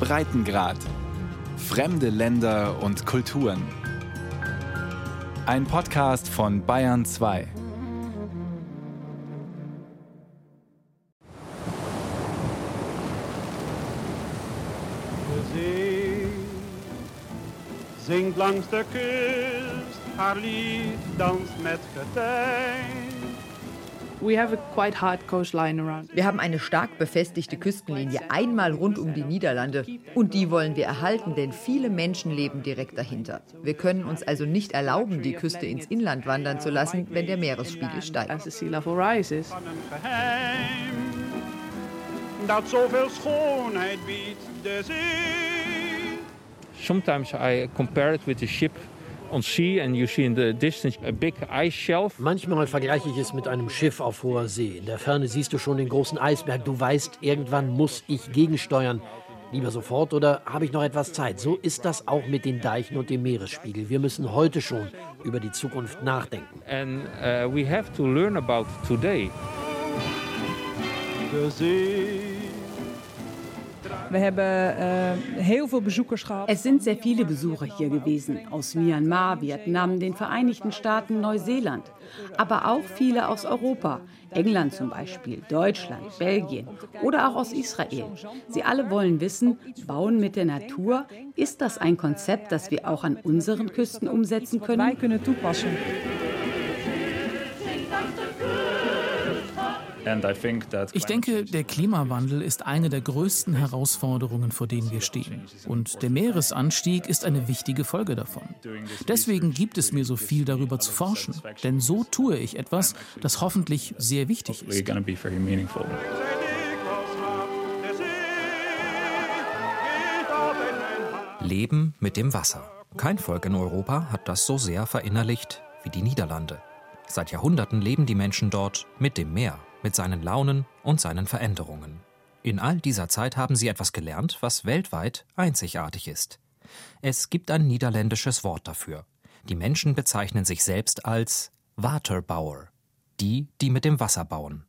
Breitengrad. Fremde Länder und Kulturen. Ein Podcast von Bayern 2. De zee zingt langs de kust, haar lied danst met getijn. Wir haben eine stark befestigte Küstenlinie einmal rund um die Niederlande. Und die wollen wir erhalten, denn viele Menschen leben direkt dahinter. Wir können uns also nicht erlauben, die Küste ins Inland wandern zu lassen, wenn der Meeresspiegel steigt. dat zoveel schoonheid biedt de zee. Sometimes I compare it with a ship on sea, and you see in the distance a big ice shelf. Manchmal vergleiche ich es mit einem Schiff auf hoher See. In der Ferne siehst du schon den großen Eisberg. Du weißt, irgendwann muss ich gegensteuern. Lieber sofort oder habe ich noch etwas Zeit? So ist das auch mit den Deichen und dem Meeresspiegel. Wir müssen heute schon über die Zukunft nachdenken. And uh, we have to learn about today. De zee. We hebben eh, heel veel bezoekers gehad. Es sind sehr viele Besucher hier gewesen, aus Myanmar, Vietnam, den Vereinigten Staaten, Neuseeland, aber auch viele aus Europa, England zum Beispiel, Deutschland, Belgien oder auch aus Israel. Sie alle wollen wissen, Bauen mit der Natur, ist das ein Konzept, das wir auch an unseren Küsten umsetzen können? Ich denke, der Klimawandel ist eine der größten Herausforderungen, vor denen wir stehen. Und der Meeresanstieg ist eine wichtige Folge davon. Deswegen gibt es mir so viel darüber zu forschen. Denn so tue ich etwas, das hoffentlich sehr wichtig ist. Leben mit dem Wasser. Kein Volk in Europa hat das so sehr verinnerlicht wie die Niederlande. Seit Jahrhunderten leben die Menschen dort mit dem Meer, mit seinen Launen und seinen Veränderungen. In all dieser Zeit haben sie etwas gelernt, was weltweit einzigartig ist. Es gibt ein niederländisches Wort dafür. Die Menschen bezeichnen sich selbst als Waterbauer, die, die mit dem Wasser bauen.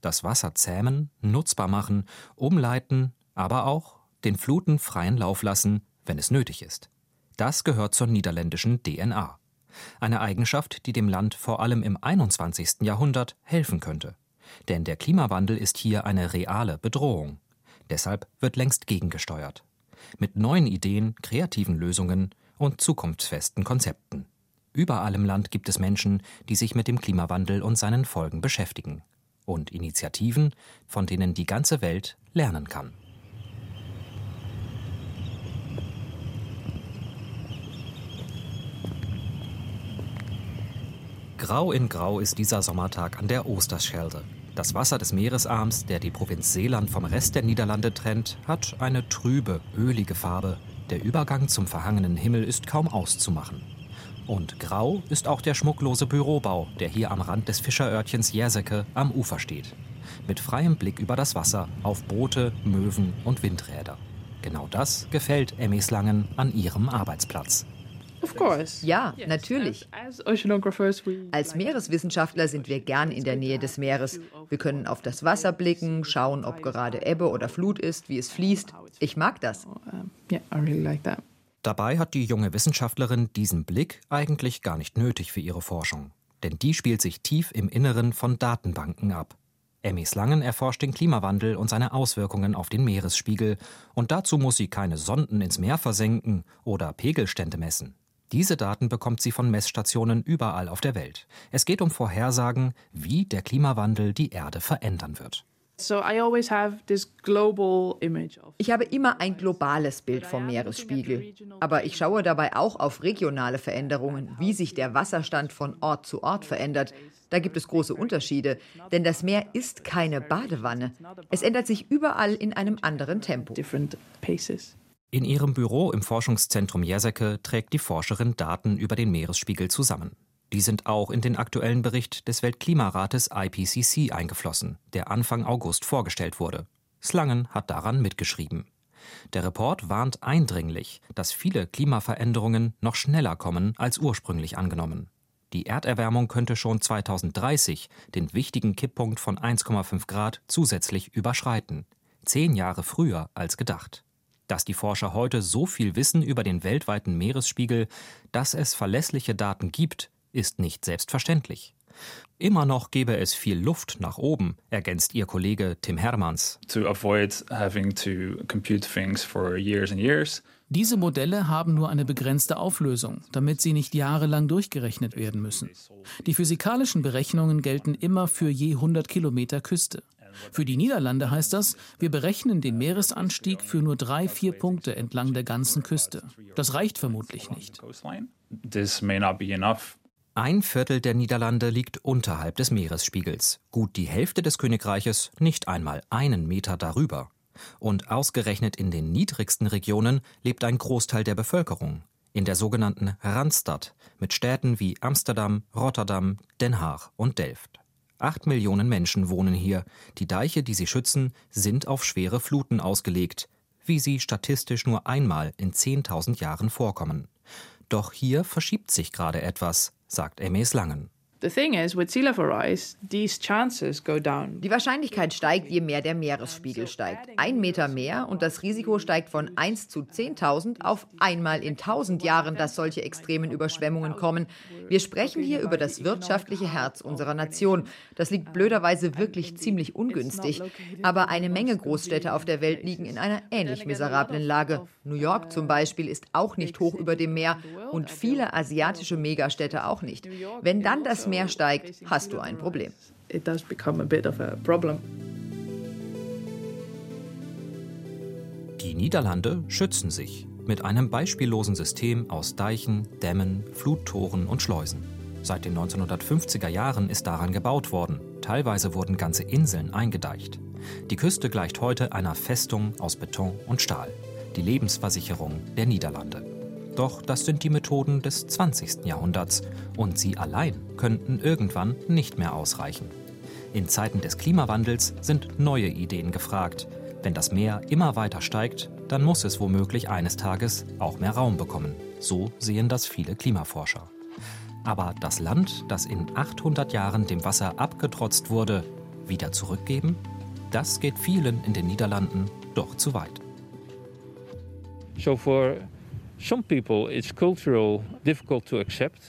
Das Wasser zähmen, nutzbar machen, umleiten, aber auch den Fluten freien Lauf lassen, wenn es nötig ist. Das gehört zur niederländischen DNA. Eine Eigenschaft, die dem Land vor allem im 21. Jahrhundert helfen könnte. Denn der Klimawandel ist hier eine reale Bedrohung. Deshalb wird längst gegengesteuert. Mit neuen Ideen, kreativen Lösungen und zukunftsfesten Konzepten. Überall im Land gibt es Menschen, die sich mit dem Klimawandel und seinen Folgen beschäftigen. Und Initiativen, von denen die ganze Welt lernen kann. Grau in Grau ist dieser Sommertag an der Oosterschelde. Das Wasser des Meeresarms, der die Provinz Seeland vom Rest der Niederlande trennt, hat eine trübe, ölige Farbe. Der Übergang zum verhangenen Himmel ist kaum auszumachen. Und grau ist auch der schmucklose Bürobau, der hier am Rand des Fischerörtchens Jerseke am Ufer steht. Mit freiem Blick über das Wasser auf Boote, Möwen und Windräder. Genau das gefällt Emmy Slangen an ihrem Arbeitsplatz. Of course. Ja, natürlich. As oceanographers, we Als Meereswissenschaftler sind wir gern in der Nähe des Meeres. Wir können auf das Wasser blicken, schauen, ob gerade Ebbe oder Flut ist, wie es fließt. Ich mag das. yeah, I really like that. Dabei hat die junge Wissenschaftlerin diesen Blick eigentlich gar nicht nötig für ihre Forschung. Denn die spielt sich tief im Inneren von Datenbanken ab. Emmy Slangen erforscht den Klimawandel und seine Auswirkungen auf den Meeresspiegel. Und dazu muss sie keine Sonden ins Meer versenken oder Pegelstände messen. Diese Daten bekommt sie von Messstationen überall auf der Welt. Es geht um Vorhersagen, wie der Klimawandel die Erde verändern wird. So I always have this global image of Ich habe immer ein globales Bild vom Meeresspiegel. Aber ich schaue dabei auch auf regionale Veränderungen, wie sich der Wasserstand von Ort zu Ort verändert. Da gibt es große Unterschiede, denn das Meer ist keine Badewanne. Es ändert sich überall in einem anderen Tempo. In ihrem Büro im Forschungszentrum Jerseke trägt die Forscherin Daten über den Meeresspiegel zusammen. Die sind auch in den aktuellen Bericht des Weltklimarates IPCC eingeflossen, der Anfang August vorgestellt wurde. Slangen hat daran mitgeschrieben. Der Report warnt eindringlich, dass viele Klimaveränderungen noch schneller kommen als ursprünglich angenommen. Die Erderwärmung könnte schon 2030 den wichtigen Kipppunkt von 1,5 Grad zusätzlich überschreiten. zehn Jahre früher als gedacht. Dass die Forscher heute so viel wissen über den weltweiten Meeresspiegel, dass es verlässliche Daten gibt, ist nicht selbstverständlich. Immer noch gäbe es viel Luft nach oben, ergänzt ihr Kollege Tim Hermanns. To avoid having to compute things for years and years. Diese Modelle haben nur eine begrenzte Auflösung, damit sie nicht jahrelang durchgerechnet werden müssen. Die physikalischen Berechnungen gelten immer für je 100 Kilometer Küste. Für die Niederlande heißt das, wir berechnen den Meeresanstieg für nur drei, vier Punkte entlang der ganzen Küste. Das reicht vermutlich nicht. Ein Viertel der Niederlande liegt unterhalb des Meeresspiegels, gut die Hälfte des Königreiches nicht einmal einen Meter darüber. Und ausgerechnet in den niedrigsten Regionen lebt ein Großteil der Bevölkerung, in der sogenannten Randstad, mit Städten wie Amsterdam, Rotterdam, Den Haag und Delft. Acht Millionen Menschen wohnen hier. Die Deiche, die sie schützen, sind auf schwere Fluten ausgelegt, wie sie statistisch nur einmal in 10.000 Jahren vorkommen. Doch hier verschiebt sich gerade etwas, sagt Emes Langen. The thing is, with sea level rise, these chances go down. Die Wahrscheinlichkeit steigt, je mehr der Meeresspiegel steigt. Ein Meter mehr und das Risiko steigt von 1 zu 10.000 auf einmal in 1000 Jahren, dass solche extremen Überschwemmungen kommen. Wir sprechen hier über das wirtschaftliche Herz unserer Nation. Das liegt blöderweise wirklich ziemlich ungünstig. Aber eine Menge Großstädte auf der Welt liegen in einer ähnlich miserablen Lage. New York zum Beispiel ist auch nicht hoch über dem Meer und viele asiatische Megastädte auch nicht. Wenn dann das Meer steigt, hast du ein Problem. Die Niederlande schützen sich mit einem beispiellosen System aus Deichen, Dämmen, Fluttoren und Schleusen. Seit den 1950er Jahren ist daran gebaut worden. Teilweise wurden ganze Inseln eingedeicht. Die Küste gleicht heute einer Festung aus Beton und Stahl, die Lebensversicherung der Niederlande. Doch das sind die Methoden des 20. Jahrhunderts und sie allein könnten irgendwann nicht mehr ausreichen. In Zeiten des Klimawandels sind neue Ideen gefragt. Wenn das Meer immer weiter steigt, dann muss es womöglich eines Tages auch mehr Raum bekommen. So sehen das viele Klimaforscher. Aber das Land, das in 800 Jahren dem Wasser abgetrotzt wurde, wieder zurückgeben? Das geht vielen in den Niederlanden doch zu weit. So for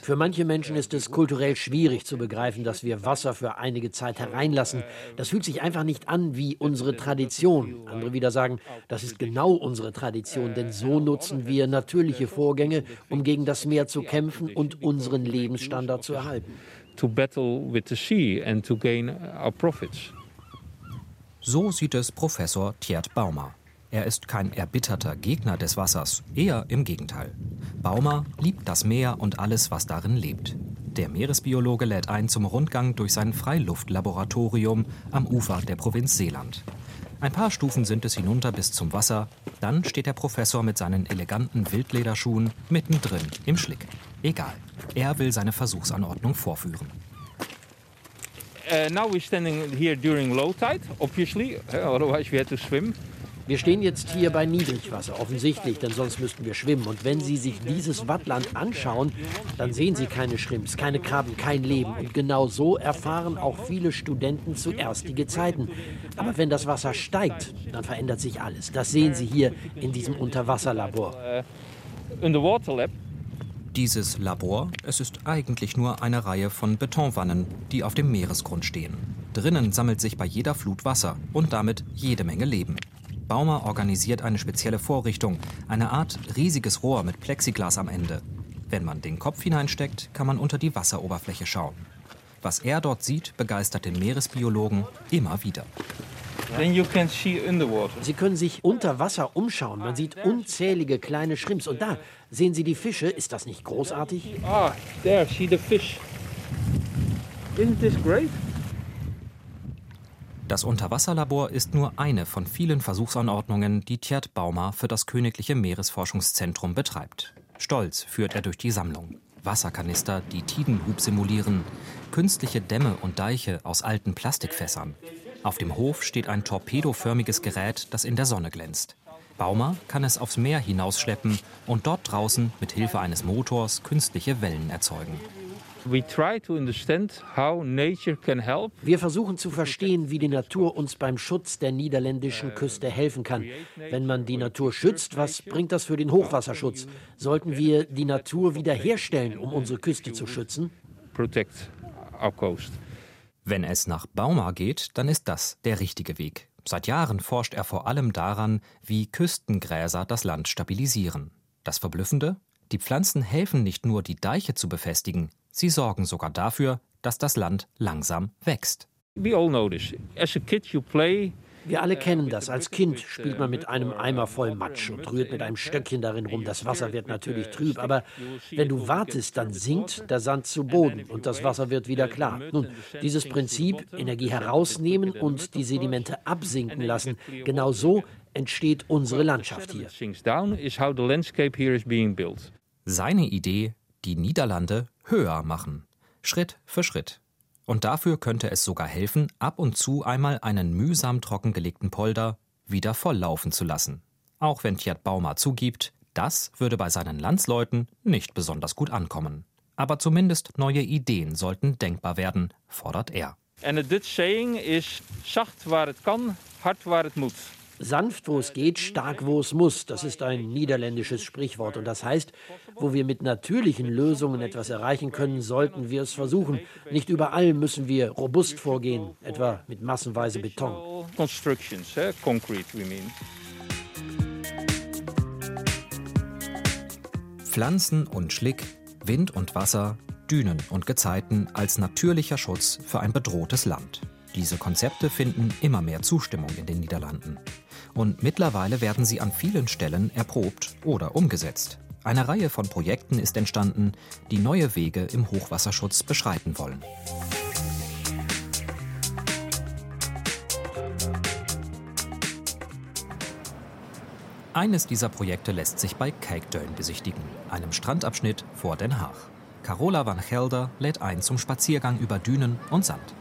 für manche Menschen ist es kulturell schwierig zu begreifen, dass wir Wasser für einige Zeit hereinlassen. Das fühlt sich einfach nicht an wie unsere Tradition. Andere wieder sagen, das ist genau unsere Tradition, denn so nutzen wir natürliche Vorgänge, um gegen das Meer zu kämpfen und unseren Lebensstandard zu erhalten. To battle with the sea and to gain our profits. So sieht es Professor Tjert Baumer. Er ist kein erbitterter Gegner des Wassers, eher im Gegenteil. Baumer liebt das Meer und alles, was darin lebt. Der Meeresbiologe lädt ein zum Rundgang durch sein Freiluftlaboratorium am Ufer der Provinz Seeland. Ein paar Stufen sind es hinunter bis zum Wasser, dann steht der Professor mit seinen eleganten Wildlederschuhen mittendrin im Schlick. Egal, er will seine Versuchsanordnung vorführen. Uh, now we're standing here during low tide, obviously, uh, otherwise we had to swim. Wir stehen jetzt hier bei Niedrigwasser, offensichtlich, denn sonst müssten wir schwimmen. Und wenn Sie sich dieses Wattland anschauen, dann sehen Sie keine Schrimps, keine Krabben, kein Leben. Und genau so erfahren auch viele Studenten zuerst die Gezeiten. Aber wenn das Wasser steigt, dann verändert sich alles. Das sehen Sie hier in diesem Unterwasserlabor. Dieses Labor, es ist eigentlich nur eine Reihe von Betonwannen, die auf dem Meeresgrund stehen. Drinnen sammelt sich bei jeder Flut Wasser und damit jede Menge Leben. Baumer organisiert eine spezielle Vorrichtung, eine Art riesiges Rohr mit Plexiglas am Ende. Wenn man den Kopf hineinsteckt, kann man unter die Wasseroberfläche schauen. Was er dort sieht, begeistert den Meeresbiologen immer wieder. Sie können sich unter Wasser umschauen. Man sieht unzählige kleine Shrimps. Und da sehen Sie die Fische. Ist das nicht großartig? Ah, there, see the fish. Isn't this great? Das Unterwasserlabor ist nur eine von vielen Versuchsanordnungen, die Tjert Baumer für das Königliche Meeresforschungszentrum betreibt. Stolz führt er durch die Sammlung. Wasserkanister, die Tidenhub simulieren, künstliche Dämme und Deiche aus alten Plastikfässern. Auf dem Hof steht ein torpedoförmiges Gerät, das in der Sonne glänzt. Baumer kann es aufs Meer hinausschleppen und dort draußen mit Hilfe eines Motors künstliche Wellen erzeugen. Wir versuchen zu verstehen, wie die Natur uns beim Schutz der niederländischen Küste helfen kann. Wenn man die Natur schützt, was bringt das für den Hochwasserschutz? Sollten wir die Natur wiederherstellen, um unsere Küste zu schützen? Wenn es nach Bauma geht, dann ist das der richtige Weg. Seit Jahren forscht er vor allem daran, wie Küstengräser das Land stabilisieren. Das Verblüffende? Die Pflanzen helfen nicht nur, die Deiche zu befestigen, sie sorgen sogar dafür, dass das Land langsam wächst. Wir alle kennen das. Als Kind spielt man mit einem Eimer voll Matsch und rührt mit einem Stöckchen darin rum. Das Wasser wird natürlich trüb, aber wenn du wartest, dann sinkt der Sand zu Boden und das Wasser wird wieder klar. Nun, dieses Prinzip, Energie herausnehmen und die Sedimente absinken lassen, genau so entsteht unsere Landschaft hier. Seine Idee, die Niederlande höher machen, Schritt für Schritt. Und dafür könnte es sogar helfen, ab und zu einmal einen mühsam trockengelegten Polder wieder volllaufen zu lassen. Auch wenn Tjert Baumer zugibt, das würde bei seinen Landsleuten nicht besonders gut ankommen. Aber zumindest neue Ideen sollten denkbar werden, fordert er. En Dutch saying is zacht waar het kan, hard waar het moet. Sanft, wo es geht, stark, wo es muss. Das ist ein niederländisches Sprichwort. Und das heißt, wo wir mit natürlichen Lösungen etwas erreichen können, sollten wir es versuchen. Nicht überall müssen wir robust vorgehen, etwa mit massenweise Beton. Constructions, eh? concrete, we mean. Pflanzen und Schlick, Wind und Wasser, Dünen und Gezeiten als natürlicher Schutz für ein bedrohtes Land. Diese Konzepte finden immer mehr Zustimmung in den Niederlanden. Und mittlerweile werden sie an vielen Stellen erprobt oder umgesetzt. Eine Reihe von Projekten ist entstanden, die neue Wege im Hochwasserschutz beschreiten wollen. Eines dieser Projekte lässt sich bei Kijkduin besichtigen, einem Strandabschnitt vor Den Haag. Carola van Gelder lädt ein zum Spaziergang über Dünen und Sand.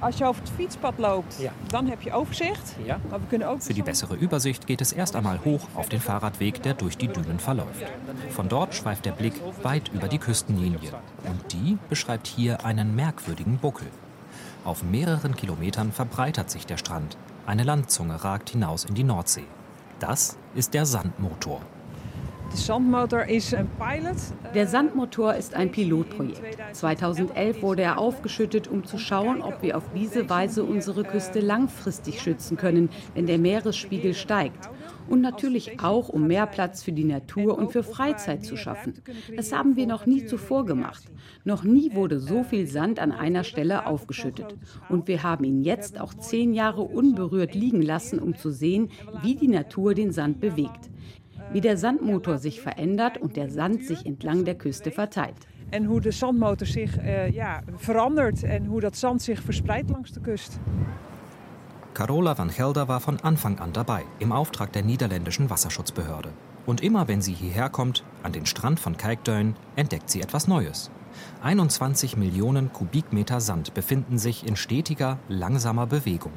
Als je over het fietspad loopt, ja. dann heb je overzicht. Ja. Maar we kunnen ook Für die bessere Übersicht geht es erst einmal hoch auf den Fahrradweg, der durch die Dünen verläuft. Von dort schweift der Blick weit über die Küstenlinie. Und die beschreibt hier einen merkwürdigen Buckel. Auf mehreren Kilometern verbreitert sich der Strand. Eine Landzunge ragt hinaus in die Nordsee. Das ist der Sandmotor. Der Sandmotor ist ein Pilotprojekt. 2011 wurde er aufgeschüttet, um zu schauen, ob wir auf diese Weise unsere Küste langfristig schützen können, wenn der Meeresspiegel steigt. Und natürlich auch, um mehr Platz für die Natur und für Freizeit zu schaffen. Das haben wir noch nie zuvor gemacht. Noch nie wurde so viel Sand an einer Stelle aufgeschüttet. Und wir haben ihn jetzt auch zehn Jahre unberührt liegen lassen, um zu sehen, wie die Natur den Sand bewegt wie der Sandmotor sich verändert und der Sand sich entlang der Küste verteilt. En hoe de zandmotor zich uh, ja, verandert en hoe dat zand zich verspreidt langs de kust. Carola van Gelder war von Anfang an dabei, im Auftrag der niederländischen Wasserschutzbehörde. Und immer wenn sie hierher kommt, an den Strand von Kijkduin, entdeckt sie etwas Neues. 21 Millionen Kubikmeter Sand befinden sich in stetiger, langsamer Bewegung.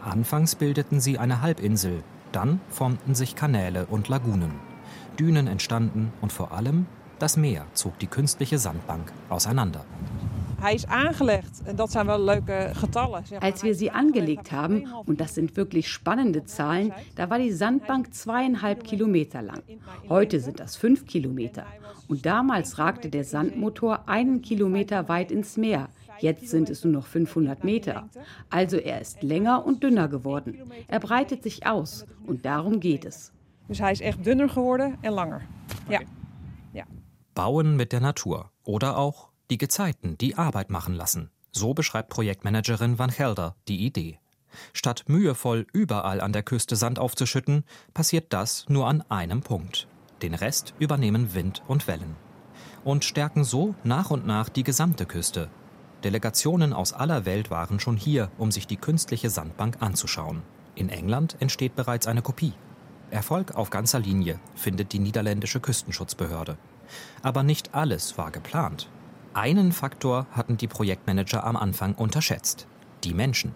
Anfangs bildeten sie eine Halbinsel, dann formten sich Kanäle und Lagunen. Dünen entstanden und vor allem das Meer zog die künstliche Sandbank auseinander. Als wir sie angelegt haben, und das sind wirklich spannende Zahlen, da war die Sandbank zweieinhalb Kilometer lang. Heute sind das fünf Kilometer. Und damals ragte der Sandmotor einen Kilometer weit ins Meer. Jetzt sind es nur noch 500 Meter. Also er ist länger und dünner geworden. Er breitet sich aus und darum geht es. Dus hij is echt dunner geworden en langer. Ja. ja. Bauen mit der Natur oder auch die Gezeiten, die Arbeit machen lassen. So beschreibt Projektmanagerin Van Gelder die Idee. Statt mühevoll überall an der Küste Sand aufzuschütten, passiert das nur an einem Punkt. Den Rest übernehmen Wind und Wellen. Und stärken so nach und nach die gesamte Küste, Delegationen aus aller Welt waren schon hier, um sich die künstliche Sandbank anzuschauen. In England entsteht bereits eine Kopie. Erfolg auf ganzer Linie findet die niederländische Küstenschutzbehörde. Aber nicht alles war geplant. Einen Faktor hatten die Projektmanager am Anfang unterschätzt. Die Menschen.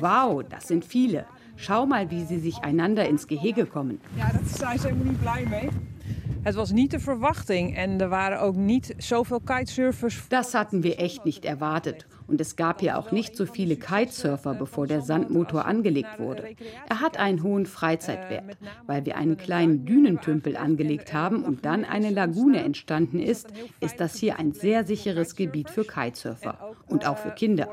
Wow, das sind viele. Schau mal, wie sie sich einander ins Gehege kommen. Ja, das ist helemaal niet blij mee. Het was niet de verwachting en er waren ook niet zoveel kitesurfers. Das hatten wir echt nicht erwartet. Und es gab hier auch nicht so viele Kitesurfer, bevor der Sandmotor angelegt wurde. Er hat einen hohen Freizeitwert. Weil wir einen kleinen Dünentümpel angelegt haben und dann eine Lagune entstanden ist, ist das hier ein sehr sicheres Gebiet für Kitesurfer und auch für Kinder.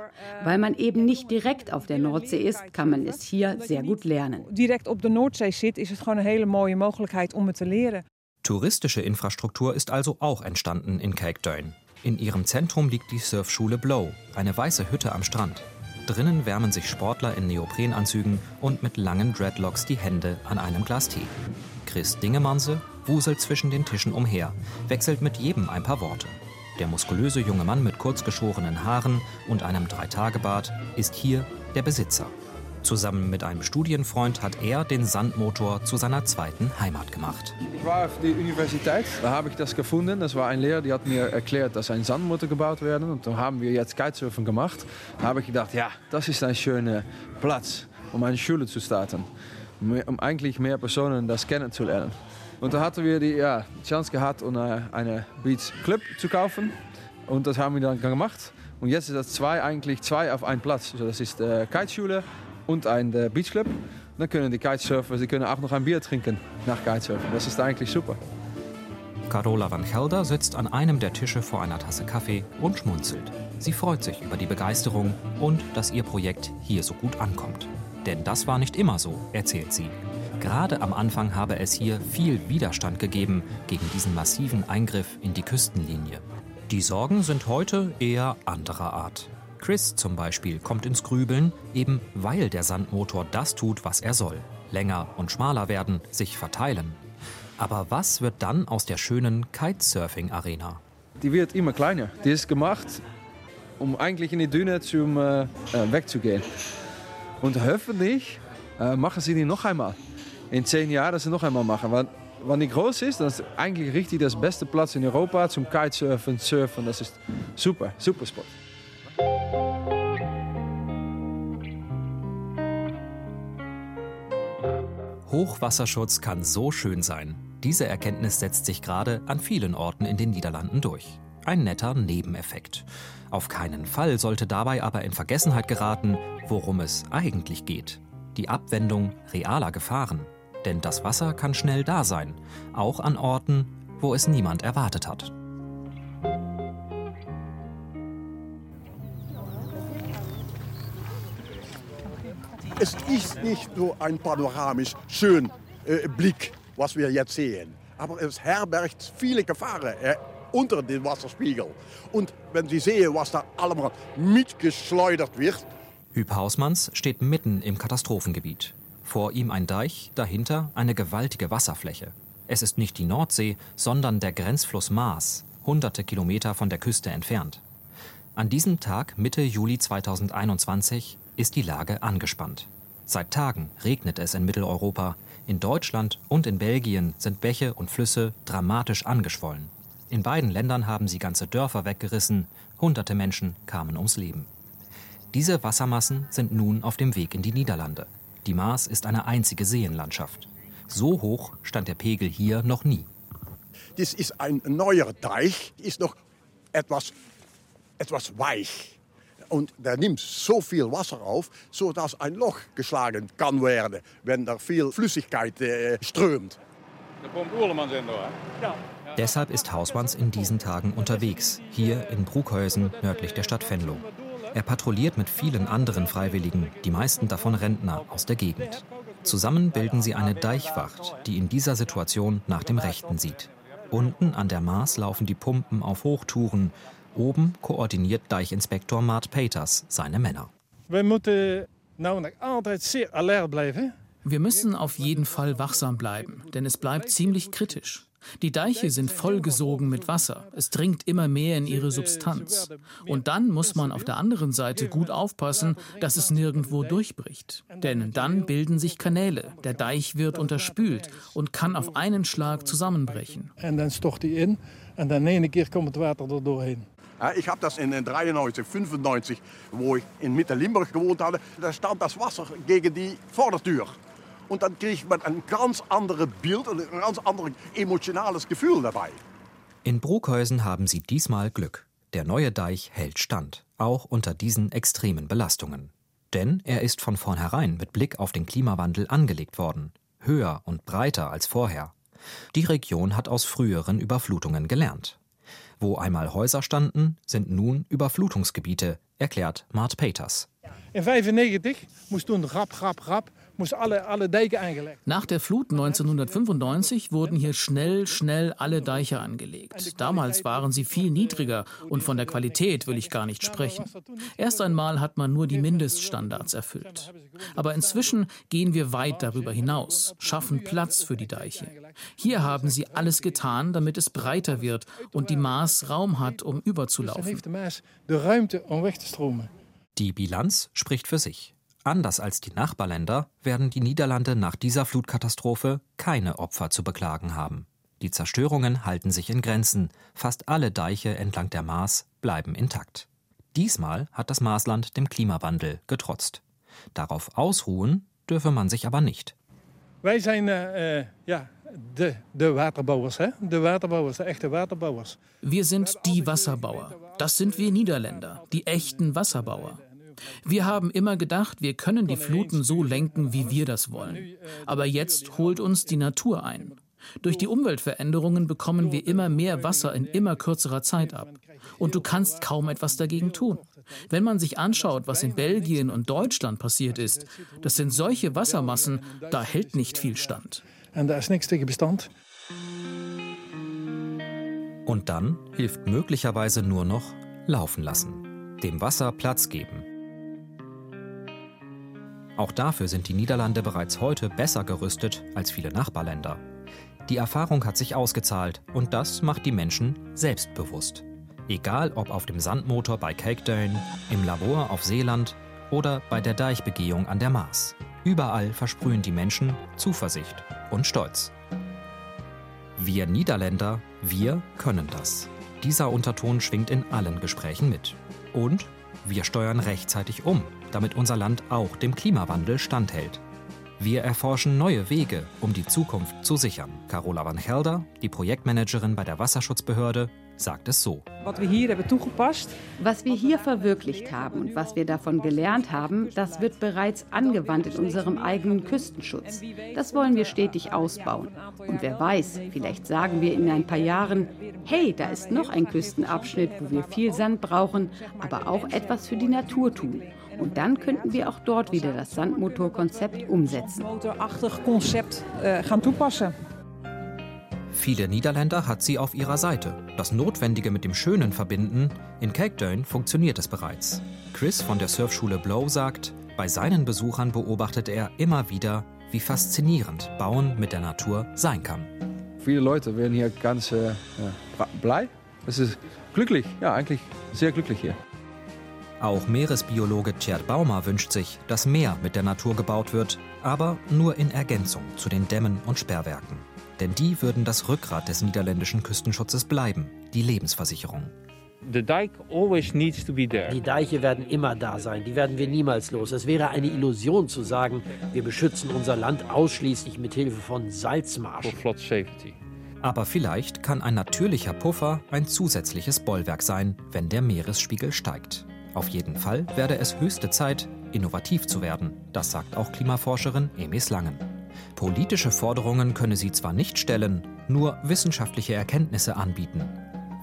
Weil man eben nicht direkt auf der Nordsee ist, kann man es hier sehr gut lernen. Direkt op de Noordzee zit, is het gewoon een hele mooie mogelijkheid om het te leren. Touristische Infrastruktur ist also auch entstanden in Cakedön. In ihrem Zentrum liegt die Surfschule Blow, eine weiße Hütte am Strand. Drinnen wärmen sich Sportler in Neoprenanzügen und mit langen Dreadlocks die Hände an einem Glas Tee. Chris Dingemanse wuselt zwischen den Tischen umher, wechselt mit jedem ein paar Worte. Der muskulöse junge Mann mit kurzgeschorenen Haaren und einem Dreitagebart ist hier der Besitzer. Zusammen mit einem Studienfreund hat er den Sandmotor zu seiner zweiten Heimat gemacht. Ich war auf die Universität, da habe ich das gefunden. Das war ein Lehrer, der hat mir erklärt, dass ein Sandmotor gebaut werden. Und dann haben wir jetzt Kitesurfen gemacht. Da habe ich gedacht, ja, das ist ein schöner Platz, um eine Schule zu starten. Um eigentlich mehr Personen das kennenzulernen. Und da hatten wir die ja, Chance gehabt, um eine Beach Club zu kaufen. Und das haben wir dann gemacht. Und jetzt ist das zwei, eigentlich zwei auf einen Platz. Also das ist die Kiteschule und ein Beachclub. Dann können die Kitesurfer, sie können auch noch ein Bier trinken nach Kitesurfen. Das ist eigentlich super. Carola van Gelder sitzt an einem der Tische vor einer Tasse Kaffee und schmunzelt. Sie freut sich über die Begeisterung und dass ihr Projekt hier so gut ankommt. Denn das war nicht immer so, erzählt sie. Gerade am Anfang habe es hier viel Widerstand gegeben gegen diesen massiven Eingriff in die Küstenlinie. Die Sorgen sind heute eher anderer Art. Chris zum Beispiel kommt ins Grübeln, eben weil der Sandmotor das tut, was er soll. Länger und schmaler werden, sich verteilen. Aber was wird dann aus der schönen Kitesurfing-Arena? Die wird immer kleiner. Die ist gemacht, um eigentlich in die Düne zum äh, wegzugehen. Und hoffentlich äh, machen sie die noch einmal. In zehn Jahren sie noch einmal machen. Weil, wenn die groß ist, dann ist eigentlich richtig das beste Platz in Europa zum Kitesurfen, Surfen. Das ist super, super Spot. Hochwasserschutz kann so schön sein. Diese Erkenntnis setzt sich gerade an vielen Orten in den Niederlanden durch. Ein netter Nebeneffekt. Auf keinen Fall sollte dabei aber in Vergessenheit geraten, worum es eigentlich geht. Die Abwendung realer Gefahren. Denn das Wasser kann schnell da sein, auch an Orten, wo es niemand erwartet hat. Es ist nicht nur ein panoramisch schön äh, Blick, was wir jetzt sehen, aber es herbergt viele Gefahren äh, unter dem Wasserspiegel. Und wenn Sie sehen, was da allemaal mitgeschleudert wird. Hüb Hausmanns steht mitten im Katastrophengebiet. Vor ihm ein Deich, dahinter eine gewaltige Wasserfläche. Es ist nicht die Nordsee, sondern der Grenzfluss Maas, hunderte Kilometer von der Küste entfernt. An diesem Tag, Mitte Juli 2021, ist die Lage angespannt. Seit Tagen regnet es in Mitteleuropa. In Deutschland und in Belgien sind Bäche und Flüsse dramatisch angeschwollen. In beiden Ländern haben sie ganze Dörfer weggerissen, hunderte Menschen kamen ums Leben. Diese Wassermassen sind nun auf dem Weg in die Niederlande. Die Maas ist eine einzige Seenlandschaft. So hoch stand der Pegel hier noch nie. Das ist ein neuer Teich, ist noch etwas, etwas weich. Und der nimmt so viel Wasser auf, sodass ein Loch geschlagen kann werden, wenn da viel Flüssigkeit äh, strömt. Da kommt Uhlemans in, oder? Ja. Deshalb ist Hausmanns in diesen Tagen unterwegs, hier in Bruckhäusen nördlich der Stadt Venlo. Er patrouilliert mit vielen anderen Freiwilligen, die meisten davon Rentner aus der Gegend. Zusammen bilden sie eine Deichwacht, die in dieser Situation nach dem Rechten sieht. Unten an der Maas laufen die Pumpen auf Hochtouren. Oben koordiniert Deichinspektor Mart Peters seine Männer. Wir müssen altijd sehr alert blijven. Wir müssen auf jeden Fall wachsam bleiben, denn es bleibt ziemlich kritisch. Die Deiche sind vollgesogen mit Wasser. Es dringt immer mehr in ihre Substanz. Und dann muss man auf der anderen Seite gut aufpassen, dass es nirgendwo durchbricht. Denn dann bilden sich Kanäle. Der Deich wird unterspült und kann auf einen Schlag zusammenbrechen. Und dann stocht die in und dann eine keer kommt das Wasser da durchhin. Ja, ich habe das in 93, 95, wo ich in Mitte Limburg gewohnt hatte. Da stand das Wasser gegen die Vordertür. Und dann kriegt man ein ganz anderes Bild und ein ganz anderes emotionales Gefühl dabei. In Bruckhäusen haben sie diesmal Glück. Der neue Deich hält stand, auch unter diesen extremen Belastungen. Denn er ist von vornherein mit Blick auf den Klimawandel angelegt worden, höher und breiter als vorher. Die Region hat aus früheren Überflutungen gelernt. Wo einmal Häuser standen, sind nun Überflutungsgebiete, erklärt Mart Peters. In 95 moest toen rap, rap, rap moesten alle, alle dijken aangelegd. Nach der Flut 1995 wurden hier schnell, schnell alle Deiche angelegt. Damals waren sie viel niedriger und von der Qualität will ich gar nicht sprechen. Erst einmal hat man nur die Mindeststandards erfüllt. Aber inzwischen gehen wir weit darüber hinaus, schaffen Platz für die Deiche. Hier haben sie alles getan, damit es breiter wird und die Maas Raum hat, um überzulaufen. Die Bilanz spricht für sich. Anders als die Nachbarländer werden die Niederlande nach dieser Flutkatastrophe keine Opfer zu beklagen haben. Die Zerstörungen halten sich in Grenzen. Fast alle Deiche entlang der Maas bleiben intakt. Diesmal hat das Maasland dem Klimawandel getrotzt. Darauf ausruhen dürfe man sich aber nicht. Wij zijn uh, ja, de, de waterbouwers, hè? de waterbouwers, de echte waterbouwers. Wir sind die Wasserbauer. Das sind wir Niederländer, die echten Wasserbauer. Wir haben immer gedacht, wir können die Fluten so lenken, wie wir das wollen. Aber jetzt holt uns die Natur ein. Durch die Umweltveränderungen bekommen wir immer mehr Wasser in immer kürzerer Zeit ab. Und du kannst kaum etwas dagegen tun. Wenn man sich anschaut, was in Belgien und Deutschland passiert ist, das sind solche Wassermassen, da hält nicht viel stand. Und dann hilft möglicherweise nur noch laufen lassen, dem Wasser Platz geben auch dafür sind die Niederlande bereits heute besser gerüstet als viele Nachbarländer. Die Erfahrung hat sich ausgezahlt und das macht die Menschen selbstbewusst. Egal ob auf dem Sandmotor bei Cakedale, im Labor auf Seeland oder bei der Deichbegehung an der Maas. Überall versprühen die Menschen Zuversicht und Stolz. Wir Niederländer, wir können das. Dieser Unterton schwingt in allen Gesprächen mit. Und wir steuern rechtzeitig um, damit unser Land auch dem Klimawandel standhält. Wir erforschen neue Wege, um die Zukunft zu sichern. Carola van Gelder, die Projektmanagerin bei der Wasserschutzbehörde, sagt es so. Was wir hier verwirklicht haben und was wir davon gelernt haben, das wird bereits angewandt in unserem eigenen Küstenschutz. Das wollen wir stetig ausbauen. Und wer weiß, vielleicht sagen wir in ein paar Jahren, hey, da ist noch ein Küstenabschnitt, wo wir viel Sand brauchen, aber auch etwas für die Natur tun. Und dann könnten wir auch dort wieder das Sandmotorkonzept umsetzen. Äh, Viele Niederländer hat sie auf ihrer Seite. Das Notwendige mit dem Schönen verbinden, in Cakedön funktioniert es bereits. Chris von der Surfschule Blow sagt, bei seinen Besuchern beobachtet er immer wieder, wie faszinierend Bauen mit der Natur sein kann. Viele Leute werden hier ganz äh, blei. Es ist glücklich, ja, eigentlich sehr glücklich hier. Auch Meeresbiologe Tjerd Baumer wünscht sich, dass mehr mit der Natur gebaut wird, aber nur in Ergänzung zu den Dämmen und Sperrwerken. Denn die würden das Rückgrat des niederländischen Küstenschutzes bleiben, die Lebensversicherung. Die Deiche werden immer da sein, die werden wir niemals los. Es wäre eine Illusion zu sagen, wir beschützen unser Land ausschließlich mit Hilfe von Salzmarschen. Aber vielleicht kann ein natürlicher Puffer ein zusätzliches Bollwerk sein, wenn der Meeresspiegel steigt. Auf jeden Fall werde es höchste Zeit, innovativ zu werden. Das sagt auch Klimaforscherin Emis Langen. Politische Forderungen könne sie zwar nicht stellen, nur wissenschaftliche Erkenntnisse anbieten.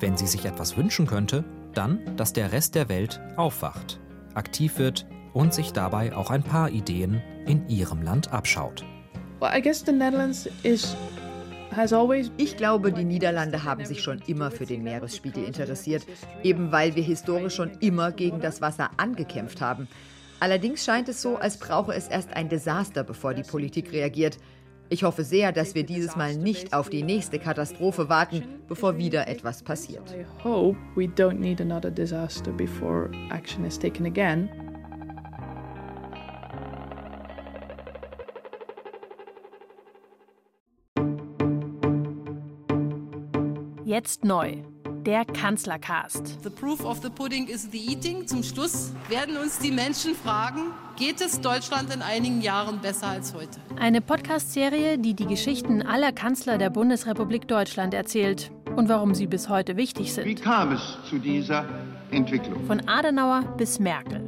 Wenn sie sich etwas wünschen könnte, dann, dass der Rest der Welt aufwacht, aktiv wird und sich dabei auch ein paar Ideen in ihrem Land abschaut. Well, I guess the Netherlands is ich glaube, die Niederlande haben sich schon immer für den Meeresspiegel interessiert, eben weil wir historisch schon immer gegen das Wasser angekämpft haben. Allerdings scheint es so, als brauche es erst ein Desaster, bevor die Politik reagiert. Ich hoffe sehr, dass wir dieses Mal nicht auf die nächste Katastrophe warten, bevor wieder etwas passiert. I hope we don't need another disaster before action is taken again. Jetzt neu. Der Kanzlercast. The proof of the pudding is the eating. Zum Schluss werden uns die Menschen fragen, geht es Deutschland in einigen Jahren besser als heute? Eine Podcast-Serie, die die Geschichten aller Kanzler der Bundesrepublik Deutschland erzählt und warum sie bis heute wichtig sind. Wie kam es zu dieser Entwicklung? Von Adenauer bis Merkel.